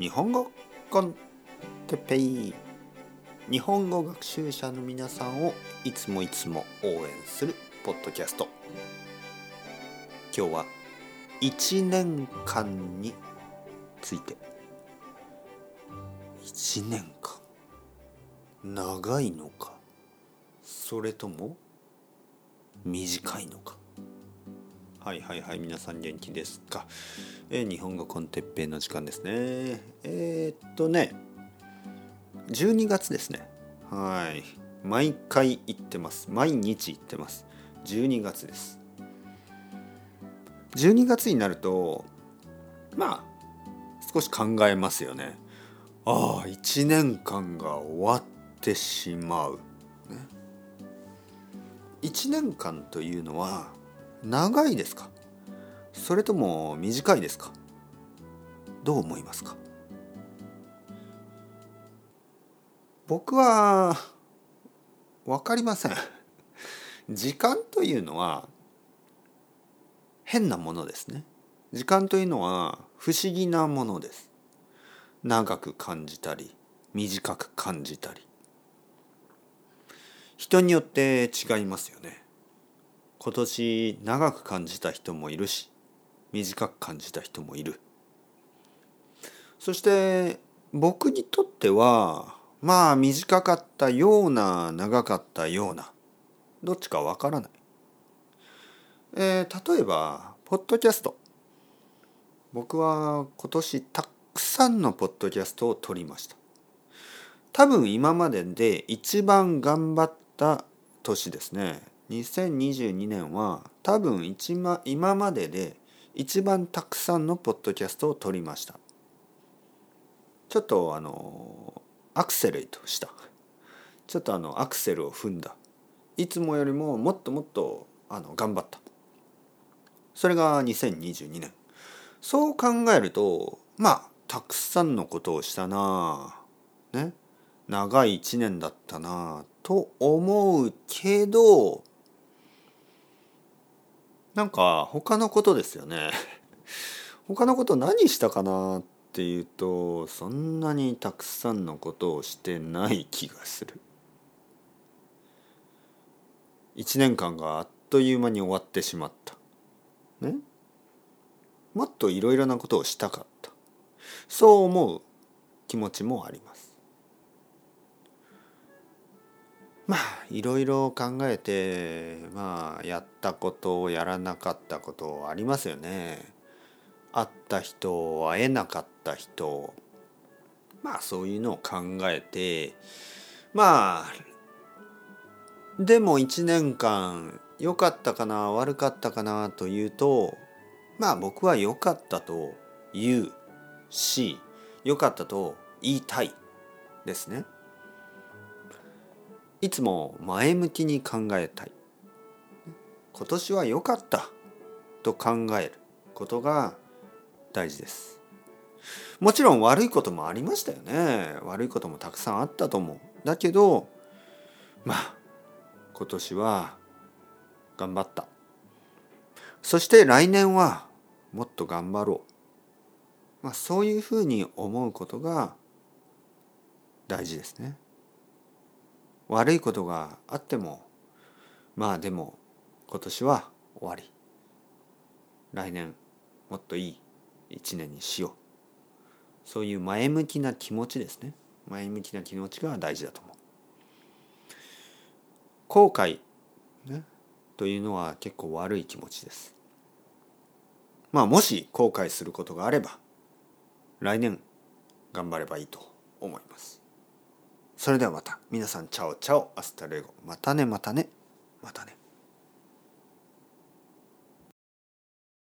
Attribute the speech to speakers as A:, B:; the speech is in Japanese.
A: 日本語コンテペイ。日本語学習者の皆さんをいつもいつも応援するポッドキャスト。今日は1年間について。1年間。長いのか。それとも短いのか。はいはいはい皆さん元気ですか、えー、日本語コンテッペイの時間ですね。えー、っとね12月ですね。はい。毎回行ってます。毎日行ってます。12月です。12月になるとまあ少し考えますよね。ああ1年間が終わってしまう、ね、1年間というのは長いですか？それとも短いですか？どう思いますか？僕は分かりません。時間というのは変なものですね。時間というのは不思議なものです。長く感じたり短く感じたり。人によって違いますよね。今年長く感じた人もいるし短く感じた人もいる。そして僕にとってはまあ短かったような長かったようなどっちかわからない、えー、例えばポッドキャスト。僕は今年たくさんのポッドキャストを撮りました。多分今までで一番頑張った年ですね。2022年は多分一、ま、今までで一番たくさんのポッドキャストを撮りました。ちょっとあのアクセレートした。ちょっとあのアクセルを踏んだ。いつもよりももっともっとあの頑張った。それが2022年そう考えるとまあたくさんのことをしたなね。長い一年だったなと思うけどなんか他のことですよね。他のこと何したかなっていうとそんなにたくさんのことをしてない気がする。1年間があっという間に終わってしまった。ね？もっといろいろなことをしたかった。そう思う気持ちもあります。まあいろいろ考えてまあやったことをやらなかったことありますよね。会った人会えなかった人まあそういうのを考えてまあでも1年間良かったかな悪かったかなというとまあ僕は良かったと言うし良かったと言いたいですね。いつも前向きに考えたい。今年は良かった。と考えることが大事です。もちろん悪いこともありましたよね。悪いこともたくさんあったと思う。だけどまあ今年は頑張った。そして来年はもっと頑張ろう、まあ、そういうふうに思うことが大事ですね。悪いことがあってもまあでも今年は終わり。来年もっといい一年にしよう。そういう前向きな気持ちですね。前向きな気持ちが大事だと思う。後悔、ね、というのは結構悪い気持ちです。まあもし後悔することがあれば来年頑張ればいいと思います。それではまた。皆さん Ciao ciao。Hasta luego。またねまたね。またね。